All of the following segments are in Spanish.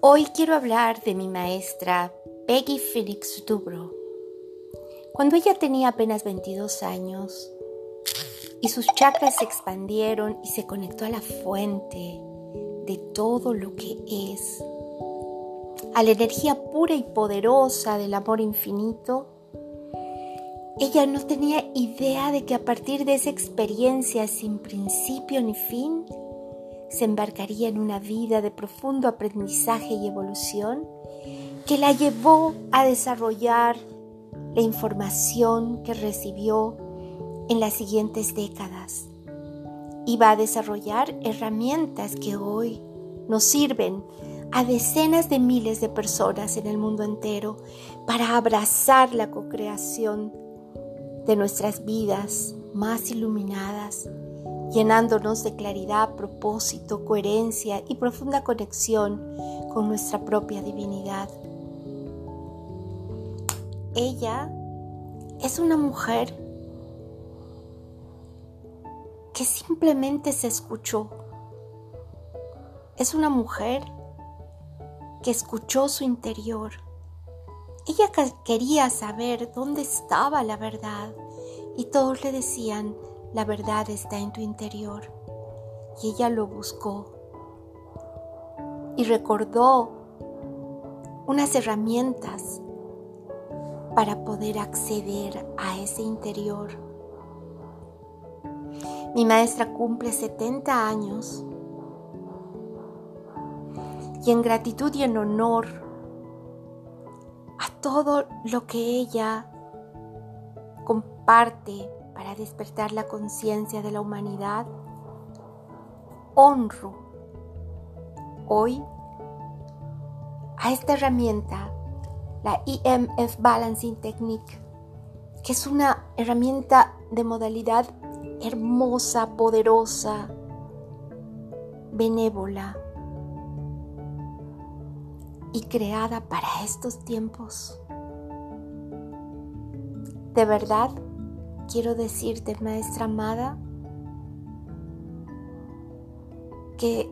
Hoy quiero hablar de mi maestra Peggy Phoenix Dubro. Cuando ella tenía apenas 22 años y sus chakras se expandieron y se conectó a la fuente de todo lo que es, a la energía pura y poderosa del amor infinito, ella no tenía idea de que a partir de esa experiencia sin principio ni fin, se embarcaría en una vida de profundo aprendizaje y evolución que la llevó a desarrollar la información que recibió en las siguientes décadas. Iba a desarrollar herramientas que hoy nos sirven a decenas de miles de personas en el mundo entero para abrazar la co-creación de nuestras vidas más iluminadas llenándonos de claridad, propósito, coherencia y profunda conexión con nuestra propia divinidad. Ella es una mujer que simplemente se escuchó. Es una mujer que escuchó su interior. Ella quería saber dónde estaba la verdad y todos le decían, la verdad está en tu interior. Y ella lo buscó y recordó unas herramientas para poder acceder a ese interior. Mi maestra cumple 70 años y en gratitud y en honor a todo lo que ella comparte para despertar la conciencia de la humanidad, honro hoy a esta herramienta, la EMF Balancing Technique, que es una herramienta de modalidad hermosa, poderosa, benévola y creada para estos tiempos. De verdad, quiero decirte, maestra amada, que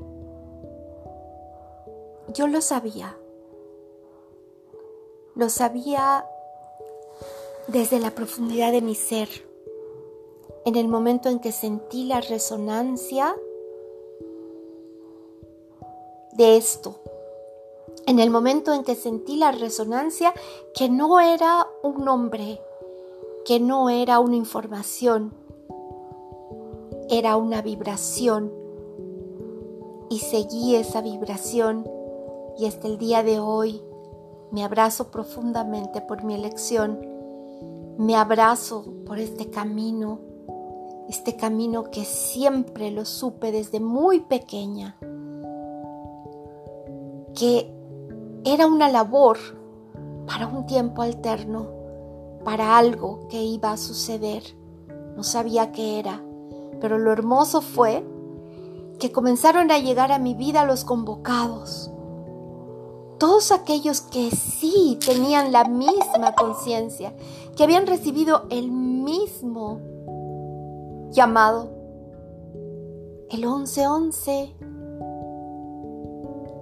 yo lo sabía. Lo sabía desde la profundidad de mi ser. En el momento en que sentí la resonancia de esto. En el momento en que sentí la resonancia que no era un nombre, que no era una información, era una vibración. Y seguí esa vibración y hasta el día de hoy me abrazo profundamente por mi elección, me abrazo por este camino, este camino que siempre lo supe desde muy pequeña, que era una labor para un tiempo alterno para algo que iba a suceder. No sabía qué era, pero lo hermoso fue que comenzaron a llegar a mi vida los convocados. Todos aquellos que sí tenían la misma conciencia, que habían recibido el mismo llamado. El 11-11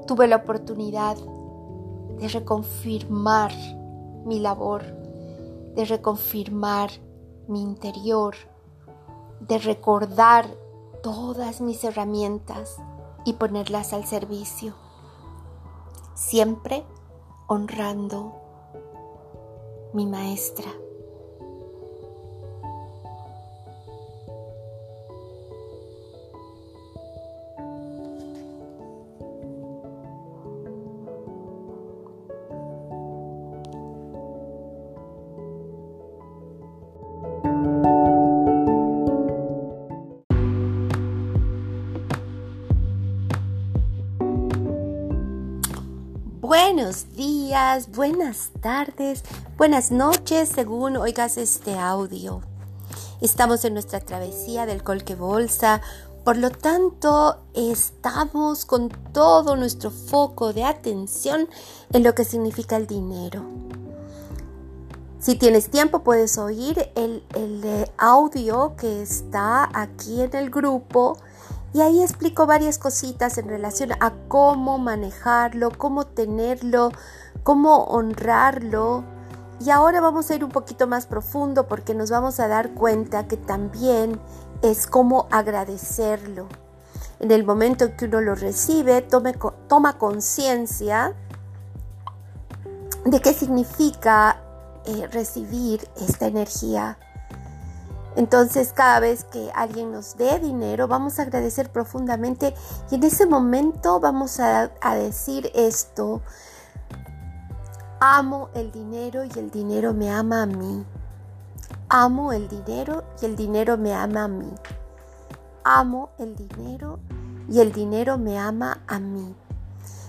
tuve la oportunidad de reconfirmar mi labor de reconfirmar mi interior, de recordar todas mis herramientas y ponerlas al servicio, siempre honrando mi maestra. Buenas tardes, buenas noches según oigas este audio. Estamos en nuestra travesía del Colque Bolsa, por lo tanto estamos con todo nuestro foco de atención en lo que significa el dinero. Si tienes tiempo puedes oír el audio que está aquí en el grupo Y ahí explico varias cositas en relación a cómo manejarlo, cómo tenerlo, cómo honrarlo. Y ahora vamos a ir un poquito más profundo porque nos vamos a dar cuenta que también es cómo agradecerlo. En el momento en que uno lo recibe, toma conciencia de qué significa eh, recibir esta energía. Entonces cada vez que alguien nos dé dinero vamos a agradecer profundamente y en ese momento vamos a, a decir esto, amo el dinero y el dinero me ama a mí. Amo el dinero y el dinero me ama a mí. Amo el dinero y el dinero me ama a mí.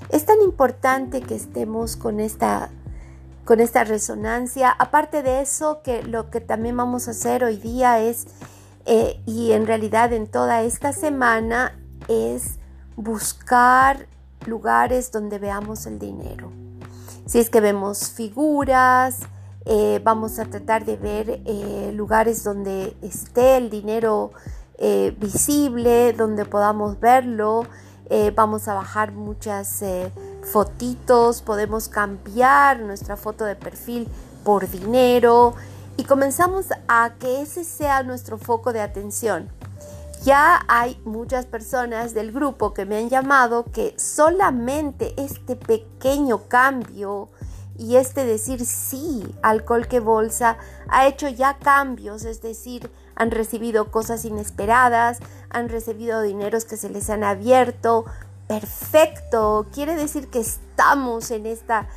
Es tan importante que estemos con esta con esta resonancia. Aparte de eso, que lo que también vamos a hacer hoy día es, eh, y en realidad en toda esta semana, es buscar lugares donde veamos el dinero. Si es que vemos figuras, eh, vamos a tratar de ver eh, lugares donde esté el dinero visible, donde podamos verlo. vamos a bajar muchas fotitos, podemos cambiar nuestra foto de perfil por dinero y comenzamos a que ese sea nuestro foco de atención. Ya hay muchas personas del grupo que me han llamado que solamente este pequeño cambio y este decir sí al colque bolsa ha hecho ya cambios, es decir, han recibido cosas inesperadas, han recibido dineros que se les han abierto, perfecto, quiere decir que estamos en, esta,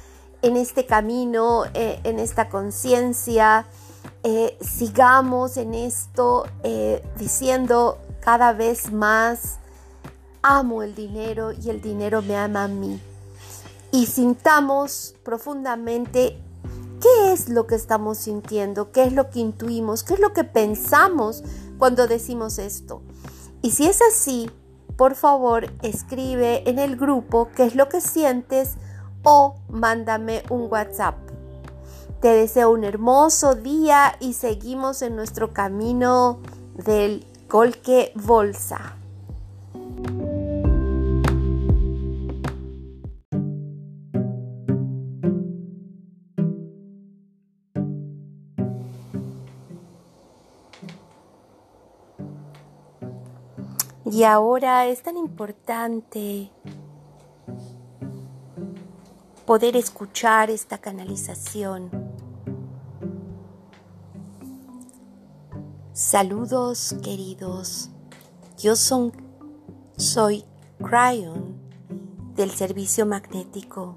en este camino, eh, en esta conciencia, eh, sigamos en esto eh, diciendo cada vez más, amo el dinero y el dinero me ama a mí. Y sintamos profundamente qué es lo que estamos sintiendo, qué es lo que intuimos, qué es lo que pensamos cuando decimos esto. Y si es así, por favor escribe en el grupo qué es lo que sientes o mándame un WhatsApp. Te deseo un hermoso día y seguimos en nuestro camino del Colque Bolsa. Y ahora es tan importante poder escuchar esta canalización. Saludos queridos, yo son, soy Cryon del servicio magnético.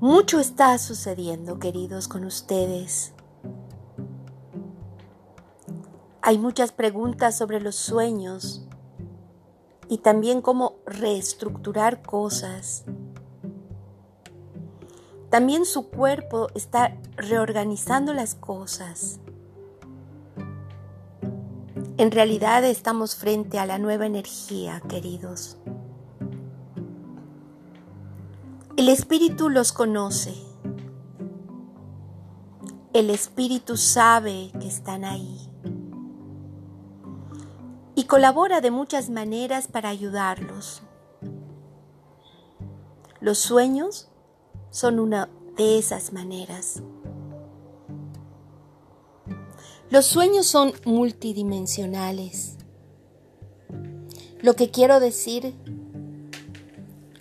Mucho está sucediendo queridos con ustedes. Hay muchas preguntas sobre los sueños y también cómo reestructurar cosas. También su cuerpo está reorganizando las cosas. En realidad estamos frente a la nueva energía, queridos. El Espíritu los conoce. El Espíritu sabe que están ahí y colabora de muchas maneras para ayudarlos. Los sueños son una de esas maneras. Los sueños son multidimensionales. Lo que quiero decir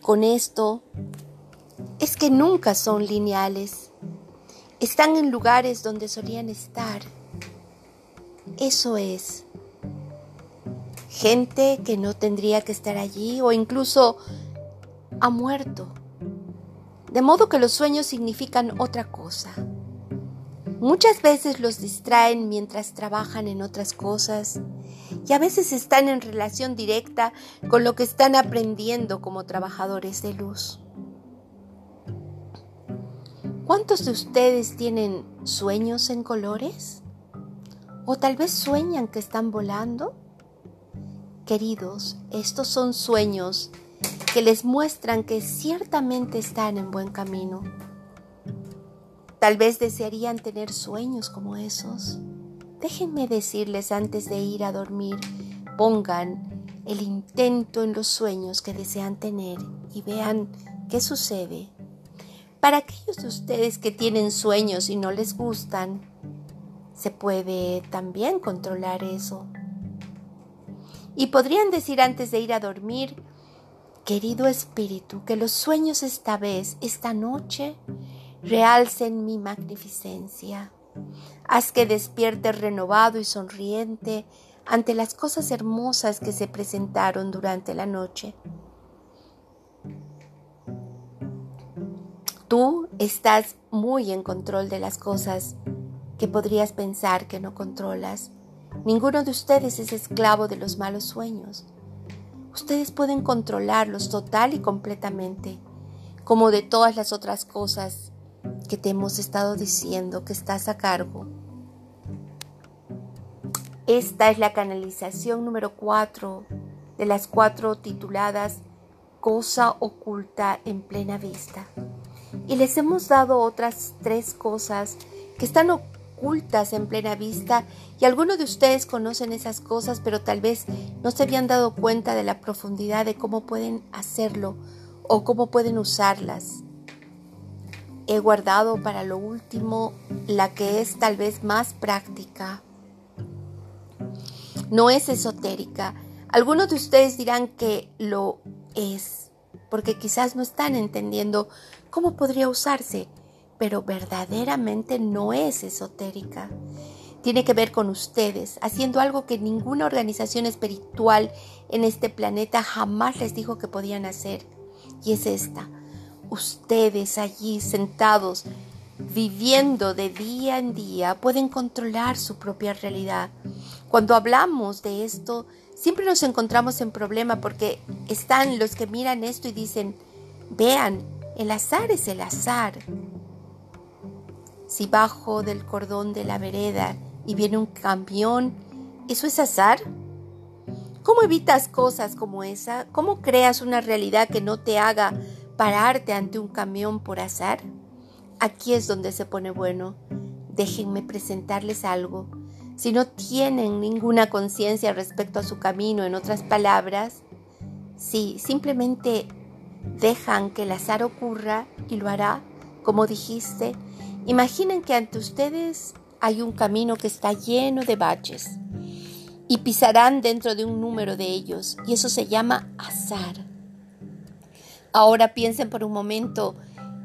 con esto es que nunca son lineales. Están en lugares donde solían estar. Eso es gente que no tendría que estar allí o incluso ha muerto. De modo que los sueños significan otra cosa. Muchas veces los distraen mientras trabajan en otras cosas y a veces están en relación directa con lo que están aprendiendo como trabajadores de luz. ¿Cuántos de ustedes tienen sueños en colores? ¿O tal vez sueñan que están volando? Queridos, estos son sueños que les muestran que ciertamente están en buen camino. Tal vez desearían tener sueños como esos. Déjenme decirles antes de ir a dormir pongan el intento en los sueños que desean tener y vean qué sucede. Para aquellos de ustedes que tienen sueños y no les gustan, se puede también controlar eso. Y podrían decir antes de ir a dormir, querido espíritu, que los sueños esta vez, esta noche, realcen mi magnificencia. Haz que despierte renovado y sonriente ante las cosas hermosas que se presentaron durante la noche. Tú estás muy en control de las cosas que podrías pensar que no controlas. Ninguno de ustedes es esclavo de los malos sueños. Ustedes pueden controlarlos total y completamente, como de todas las otras cosas que te hemos estado diciendo que estás a cargo. Esta es la canalización número 4 de las cuatro tituladas Cosa oculta en plena vista. Y les hemos dado otras tres cosas que están ocultas en plena vista y algunos de ustedes conocen esas cosas, pero tal vez no se habían dado cuenta de la profundidad de cómo pueden hacerlo o cómo pueden usarlas. He guardado para lo último la que es tal vez más práctica. No es esotérica. Algunos de ustedes dirán que lo es, porque quizás no están entendiendo cómo podría usarse, pero verdaderamente no es esotérica. Tiene que ver con ustedes, haciendo algo que ninguna organización espiritual en este planeta jamás les dijo que podían hacer. Y es esta, ustedes allí sentados, viviendo de día en día, pueden controlar su propia realidad. Cuando hablamos de esto, siempre nos encontramos en problema porque están los que miran esto y dicen, vean, el azar es el azar. Si bajo del cordón de la vereda y viene un camión, ¿eso es azar? ¿Cómo evitas cosas como esa? ¿Cómo creas una realidad que no te haga pararte ante un camión por azar? Aquí es donde se pone bueno. Déjenme presentarles algo. Si no tienen ninguna conciencia respecto a su camino, en otras palabras, si simplemente dejan que el azar ocurra y lo hará, como dijiste, imaginen que ante ustedes hay un camino que está lleno de baches y pisarán dentro de un número de ellos y eso se llama azar. Ahora piensen por un momento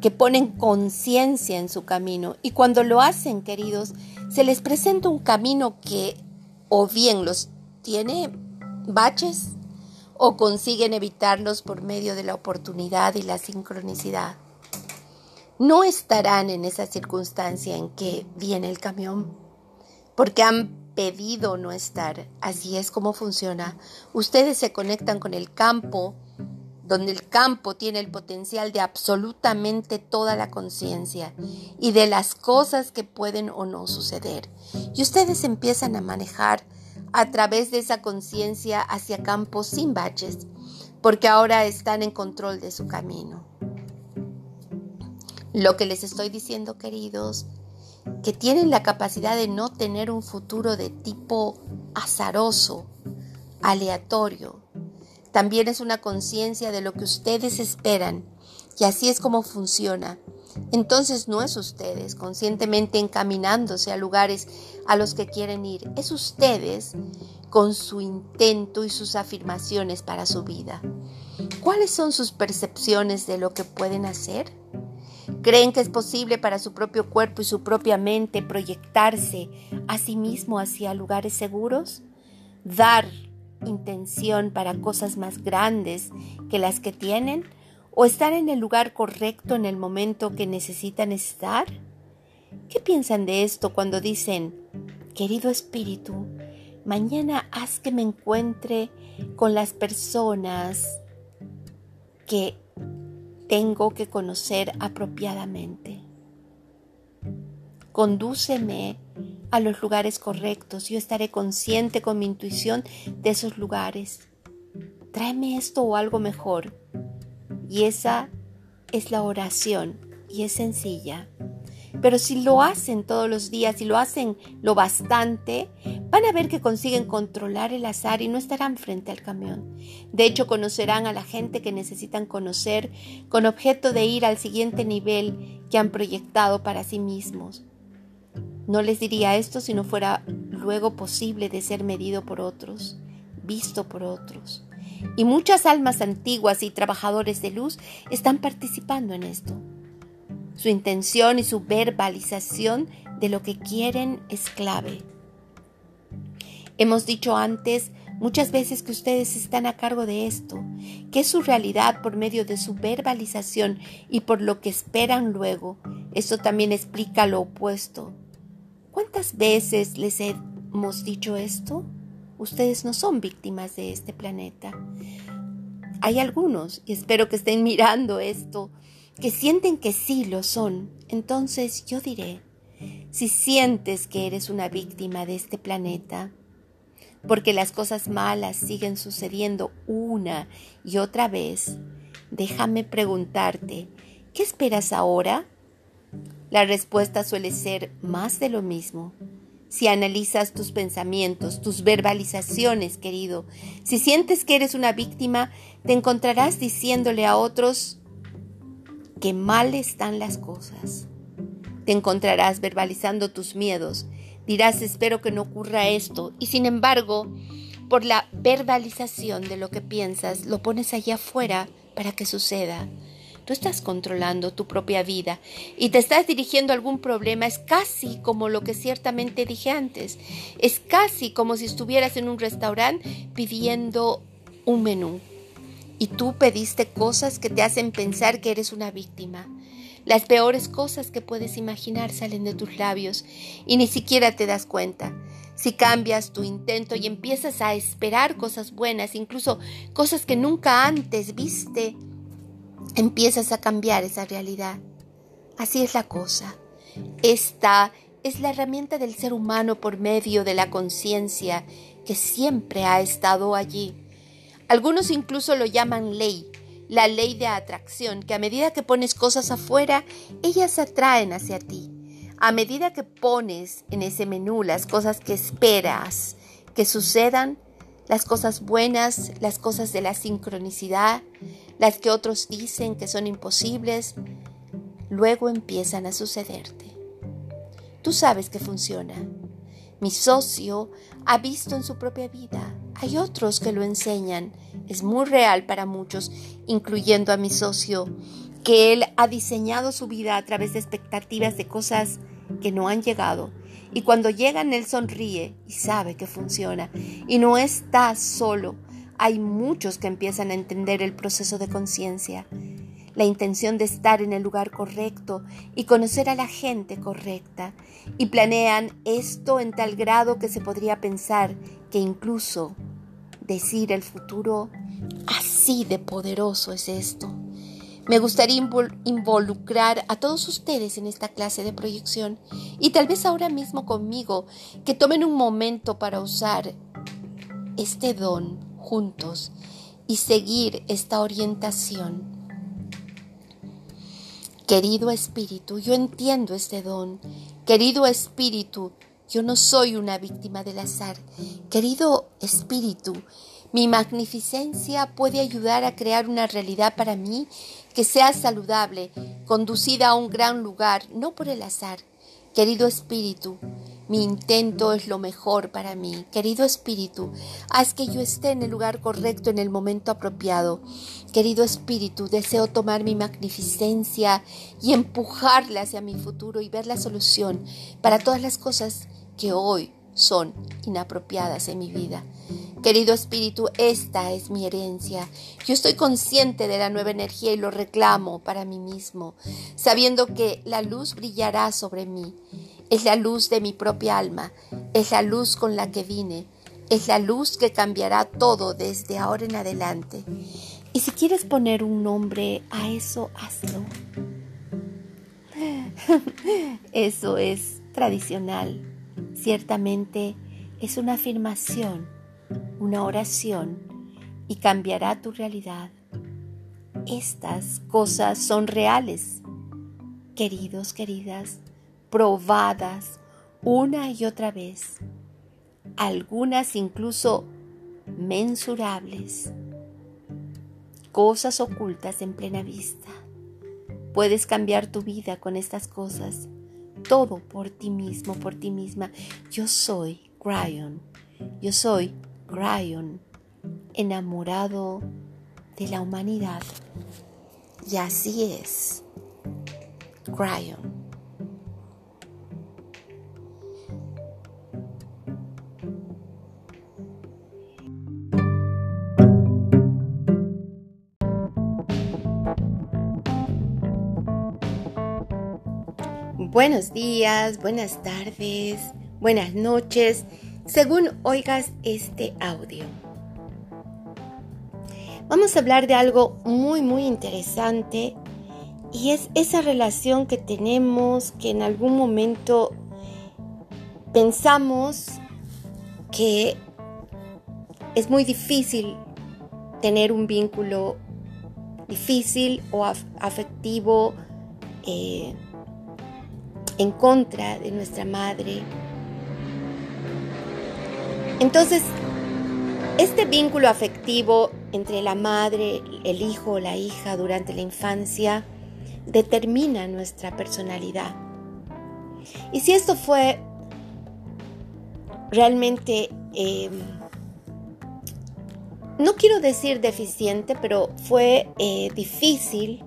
que ponen conciencia en su camino y cuando lo hacen, queridos, se les presenta un camino que o bien los tiene baches o consiguen evitarlos por medio de la oportunidad y la sincronicidad. No estarán en esa circunstancia en que viene el camión, porque han pedido no estar. Así es como funciona. Ustedes se conectan con el campo donde el campo tiene el potencial de absolutamente toda la conciencia y de las cosas que pueden o no suceder. Y ustedes empiezan a manejar a través de esa conciencia hacia campos sin baches, porque ahora están en control de su camino. Lo que les estoy diciendo, queridos, que tienen la capacidad de no tener un futuro de tipo azaroso, aleatorio, también es una conciencia de lo que ustedes esperan y así es como funciona. Entonces no es ustedes conscientemente encaminándose a lugares a los que quieren ir, es ustedes con su intento y sus afirmaciones para su vida. ¿Cuáles son sus percepciones de lo que pueden hacer? ¿Creen que es posible para su propio cuerpo y su propia mente proyectarse a sí mismo hacia lugares seguros? Dar intención para cosas más grandes que las que tienen? ¿O estar en el lugar correcto en el momento que necesitan estar? ¿Qué piensan de esto cuando dicen, querido espíritu, mañana haz que me encuentre con las personas que tengo que conocer apropiadamente? Condúceme a los lugares correctos. Yo estaré consciente con mi intuición de esos lugares. Tráeme esto o algo mejor. Y esa es la oración y es sencilla. Pero si lo hacen todos los días y lo hacen lo bastante, van a ver que consiguen controlar el azar y no estarán frente al camión. De hecho, conocerán a la gente que necesitan conocer con objeto de ir al siguiente nivel que han proyectado para sí mismos. No les diría esto si no fuera luego posible de ser medido por otros, visto por otros. Y muchas almas antiguas y trabajadores de luz están participando en esto. Su intención y su verbalización de lo que quieren es clave. Hemos dicho antes muchas veces que ustedes están a cargo de esto, que es su realidad por medio de su verbalización y por lo que esperan luego. Esto también explica lo opuesto. ¿Cuántas veces les hemos dicho esto? Ustedes no son víctimas de este planeta. Hay algunos, y espero que estén mirando esto, que sienten que sí lo son. Entonces yo diré, si sientes que eres una víctima de este planeta, porque las cosas malas siguen sucediendo una y otra vez, déjame preguntarte, ¿qué esperas ahora? La respuesta suele ser más de lo mismo. Si analizas tus pensamientos, tus verbalizaciones, querido, si sientes que eres una víctima, te encontrarás diciéndole a otros que mal están las cosas. Te encontrarás verbalizando tus miedos. Dirás, espero que no ocurra esto. Y sin embargo, por la verbalización de lo que piensas, lo pones allá afuera para que suceda. Tú estás controlando tu propia vida y te estás dirigiendo a algún problema. Es casi como lo que ciertamente dije antes. Es casi como si estuvieras en un restaurante pidiendo un menú y tú pediste cosas que te hacen pensar que eres una víctima. Las peores cosas que puedes imaginar salen de tus labios y ni siquiera te das cuenta. Si cambias tu intento y empiezas a esperar cosas buenas, incluso cosas que nunca antes viste, empiezas a cambiar esa realidad. Así es la cosa. Esta es la herramienta del ser humano por medio de la conciencia que siempre ha estado allí. Algunos incluso lo llaman ley, la ley de atracción, que a medida que pones cosas afuera, ellas atraen hacia ti. A medida que pones en ese menú las cosas que esperas que sucedan, las cosas buenas, las cosas de la sincronicidad, las que otros dicen que son imposibles, luego empiezan a sucederte. Tú sabes que funciona. Mi socio ha visto en su propia vida. Hay otros que lo enseñan. Es muy real para muchos, incluyendo a mi socio, que él ha diseñado su vida a través de expectativas de cosas que no han llegado y cuando llegan él sonríe y sabe que funciona. Y no está solo. Hay muchos que empiezan a entender el proceso de conciencia, la intención de estar en el lugar correcto y conocer a la gente correcta. Y planean esto en tal grado que se podría pensar que incluso decir el futuro, así de poderoso es esto. Me gustaría involucrar a todos ustedes en esta clase de proyección y tal vez ahora mismo conmigo que tomen un momento para usar este don juntos y seguir esta orientación. Querido Espíritu, yo entiendo este don. Querido Espíritu, yo no soy una víctima del azar. Querido Espíritu, mi magnificencia puede ayudar a crear una realidad para mí que sea saludable, conducida a un gran lugar, no por el azar. Querido Espíritu, mi intento es lo mejor para mí. Querido Espíritu, haz que yo esté en el lugar correcto en el momento apropiado. Querido Espíritu, deseo tomar mi magnificencia y empujarla hacia mi futuro y ver la solución para todas las cosas que hoy son inapropiadas en mi vida. Querido Espíritu, esta es mi herencia. Yo estoy consciente de la nueva energía y lo reclamo para mí mismo, sabiendo que la luz brillará sobre mí. Es la luz de mi propia alma, es la luz con la que vine, es la luz que cambiará todo desde ahora en adelante. Y si quieres poner un nombre a eso, hazlo. Eso es tradicional Ciertamente es una afirmación, una oración y cambiará tu realidad. Estas cosas son reales. Queridos, queridas, probadas una y otra vez, algunas incluso mensurables, cosas ocultas en plena vista. Puedes cambiar tu vida con estas cosas, todo por ti mismo, por ti misma. Yo soy Cryon, yo soy Cryon, enamorado de la humanidad. Y así es, Cryon. Buenos días, buenas tardes, buenas noches, según oigas este audio. Vamos a hablar de algo muy, muy interesante y es esa relación que tenemos que en algún momento pensamos que es muy difícil tener un vínculo difícil o afectivo. Eh, en contra de nuestra madre. Entonces, este vínculo afectivo entre la madre, el hijo o la hija durante la infancia determina nuestra personalidad. Y si esto fue realmente, em, no quiero decir deficiente, pero fue eh, difícil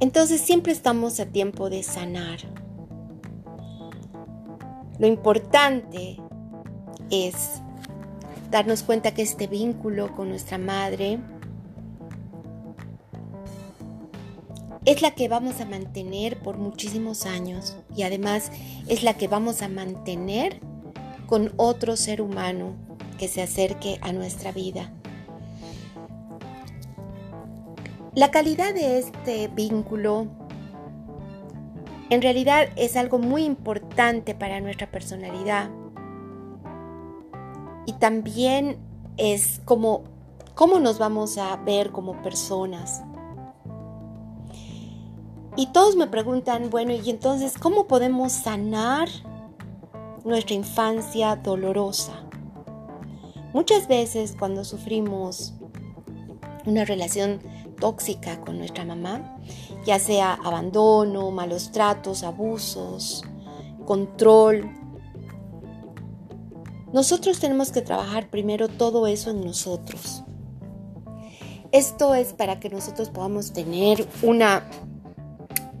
entonces siempre estamos a tiempo de sanar. Lo importante es darnos cuenta que este vínculo con nuestra madre es la que vamos a mantener por muchísimos años y además es la que vamos a mantener con otro ser humano que se acerque a nuestra vida. La calidad de este vínculo en realidad es algo muy importante para nuestra personalidad. Y también es como cómo nos vamos a ver como personas. Y todos me preguntan, bueno, ¿y entonces cómo podemos sanar nuestra infancia dolorosa? Muchas veces cuando sufrimos una relación tóxica con nuestra mamá, ya sea abandono, malos tratos, abusos, control. Nosotros tenemos que trabajar primero todo eso en nosotros. Esto es para que nosotros podamos tener una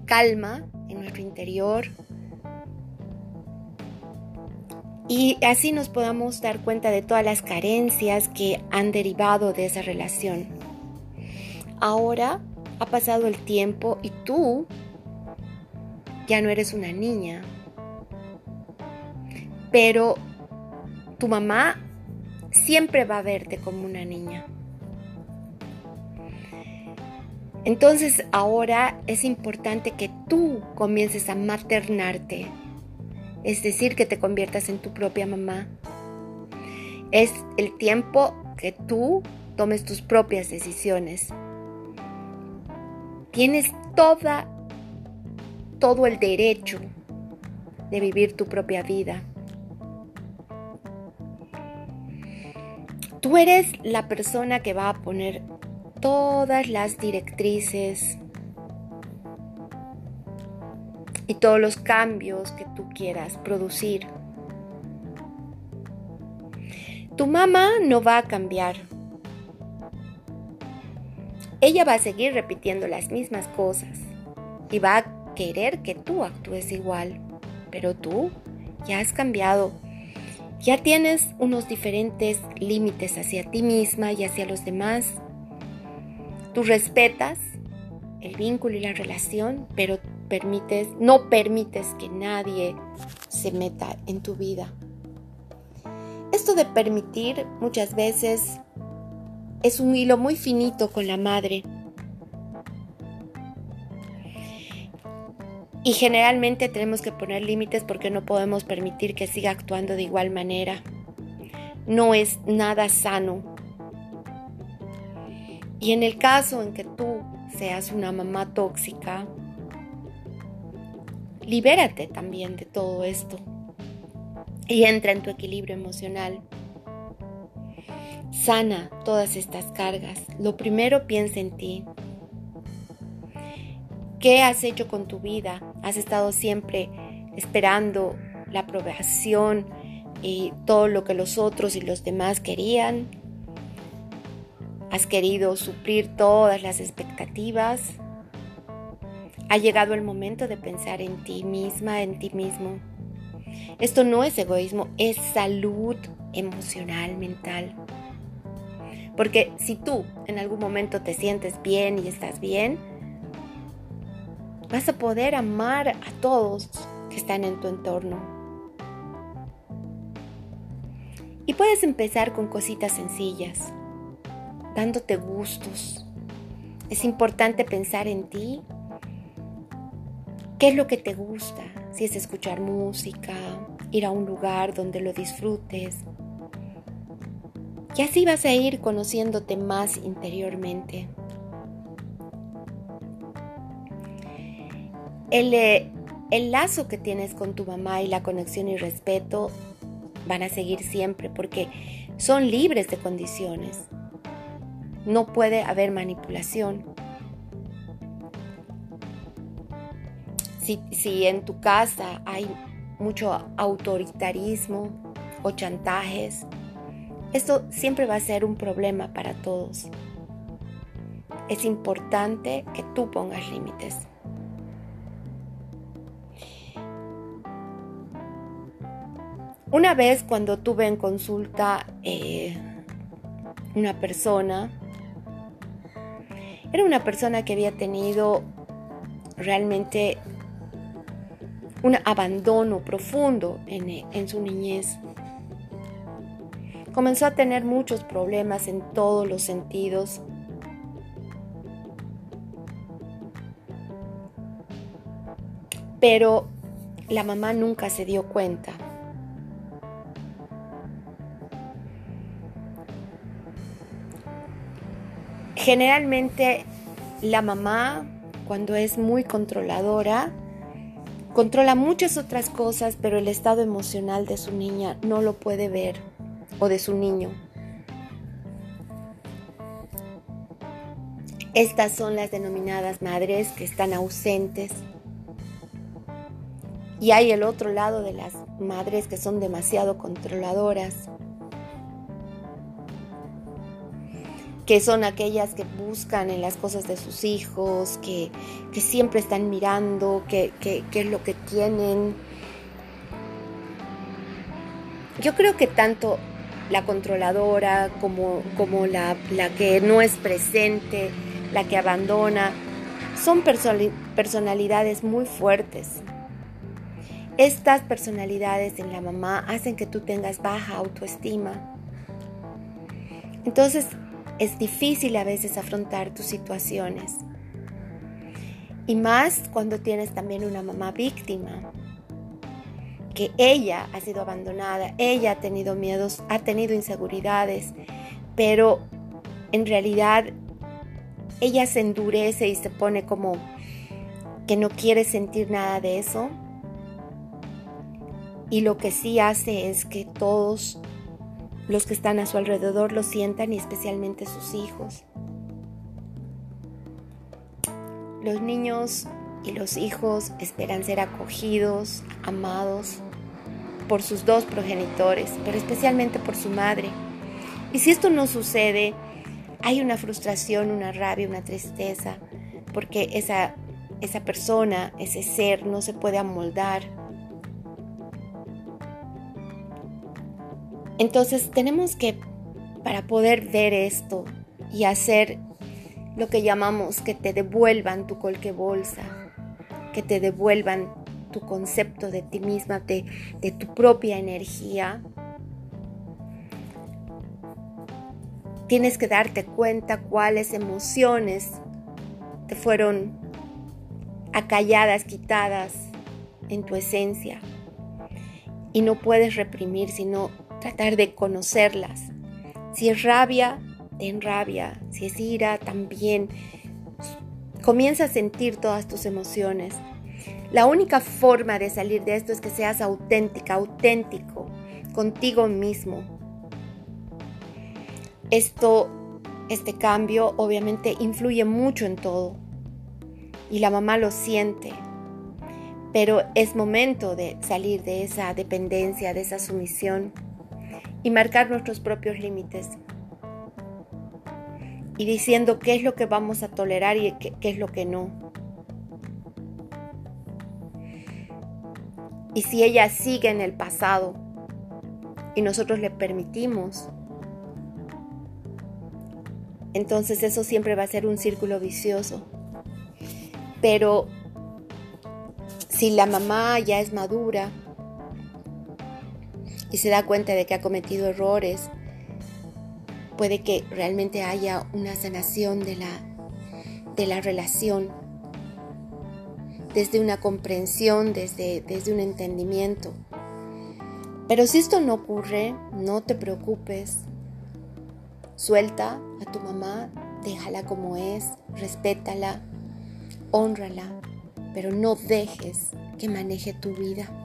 calma en nuestro interior y así nos podamos dar cuenta de todas las carencias que han derivado de esa relación. Ahora ha pasado el tiempo y tú ya no eres una niña. Pero tu mamá siempre va a verte como una niña. Entonces ahora es importante que tú comiences a maternarte, es decir, que te conviertas en tu propia mamá. Es el tiempo que tú tomes tus propias decisiones. Tienes toda, todo el derecho de vivir tu propia vida. Tú eres la persona que va a poner todas las directrices y todos los cambios que tú quieras producir. Tu mamá no va a cambiar ella va a seguir repitiendo las mismas cosas y va a querer que tú actúes igual. Pero tú ya has cambiado. Ya tienes unos diferentes límites hacia ti misma y hacia los demás. Tú respetas el vínculo y la relación, pero permites, no permites que nadie se meta en tu vida. Esto de permitir muchas veces es un hilo muy finito con la madre. Y generalmente tenemos que poner límites porque no podemos permitir que siga actuando de igual manera. No es nada sano. Y en el caso en que tú seas una mamá tóxica, libérate también de todo esto y entra en tu equilibrio emocional. Sana todas estas cargas. Lo primero piensa en ti. ¿Qué has hecho con tu vida? ¿Has estado siempre esperando la aprobación y todo lo que los otros y los demás querían? ¿Has querido suplir todas las expectativas? Ha llegado el momento de pensar en ti misma, en ti mismo. Esto no es egoísmo, es salud emocional, mental. Porque si tú en algún momento te sientes bien y estás bien, vas a poder amar a todos que están en tu entorno. Y puedes empezar con cositas sencillas, dándote gustos. Es importante pensar en ti. ¿Qué es lo que te gusta? Si es escuchar música, ir a un lugar donde lo disfrutes, y así vas a ir conociéndote más interiormente. El, eh, el, lazo que tienes con tu mamá y la conexión y respeto van a seguir siempre porque son libres de condiciones. No puede haber manipulación. Si, si en tu casa hay mucho autoritarismo o chantajes, esto siempre va a ser un problema para todos. Es importante que tú pongas límites. Una vez cuando tuve en consulta eh, una persona, era una persona que había tenido realmente un abandono profundo en, en su niñez comenzó a tener muchos problemas en todos los sentidos. Pero la mamá nunca se dio cuenta. Generalmente la mamá, cuando es muy controladora, controla muchas otras cosas, pero el estado emocional de su niña no lo puede ver o de su niño. Estas son las denominadas madres que están ausentes. Y hay el otro lado de las madres que son demasiado controladoras, que son aquellas que buscan en las cosas de sus hijos, que, siempre están mirando qué es lo que tienen. Yo creo que tanto la controladora, como, como la, la, que no es presente, la que abandona, son personalidades muy fuertes. Estas personalidades en la mamá hacen que tú tengas baja autoestima. Entonces es difícil a veces afrontar tus situaciones. Y más cuando tienes también una mamá víctima que ella ha sido abandonada, ella ha tenido miedos, ha tenido inseguridades, pero en realidad ella se endurece y se pone como que no quiere sentir nada de eso. Y lo que sí hace es que todos los que están a su alrededor lo sientan y especialmente sus hijos. Los niños y los hijos esperan ser acogidos, amados por sus dos progenitores, pero especialmente por su madre. Y si esto no sucede, hay una frustración, una rabia, una tristeza, porque esa, esa persona, ese ser no se puede amoldar. Entonces tenemos que, para poder ver esto y hacer lo que llamamos que te devuelvan tu colque bolsa, que te devuelvan tu concepto de ti misma, de, de tu propia energía. Tienes que darte cuenta cuáles emociones te fueron acalladas, quitadas en tu esencia. Y no puedes reprimir, sino tratar de conocerlas. Si es rabia, ten rabia. Si es ira, también. Comienza a sentir todas tus emociones. La única forma de salir de esto es que seas auténtica, auténtico, contigo mismo. Esto, este cambio obviamente influye mucho en todo y la mamá lo siente, pero es momento de salir de esa dependencia, de esa sumisión y marcar nuestros propios límites. Y diciendo qué es lo que vamos a tolerar y qué, qué es lo que no. Y si ella sigue en el pasado y nosotros le permitimos, entonces eso siempre va a ser un círculo vicioso. Pero si la mamá ya es madura y se da cuenta de que ha cometido errores, puede que realmente haya una sanación de la, de la relación, desde una comprensión, desde, desde un entendimiento. Pero si esto no ocurre, no te preocupes. Suelta a tu mamá, déjala como es, respétala, honrala, pero no dejes que maneje tu vida.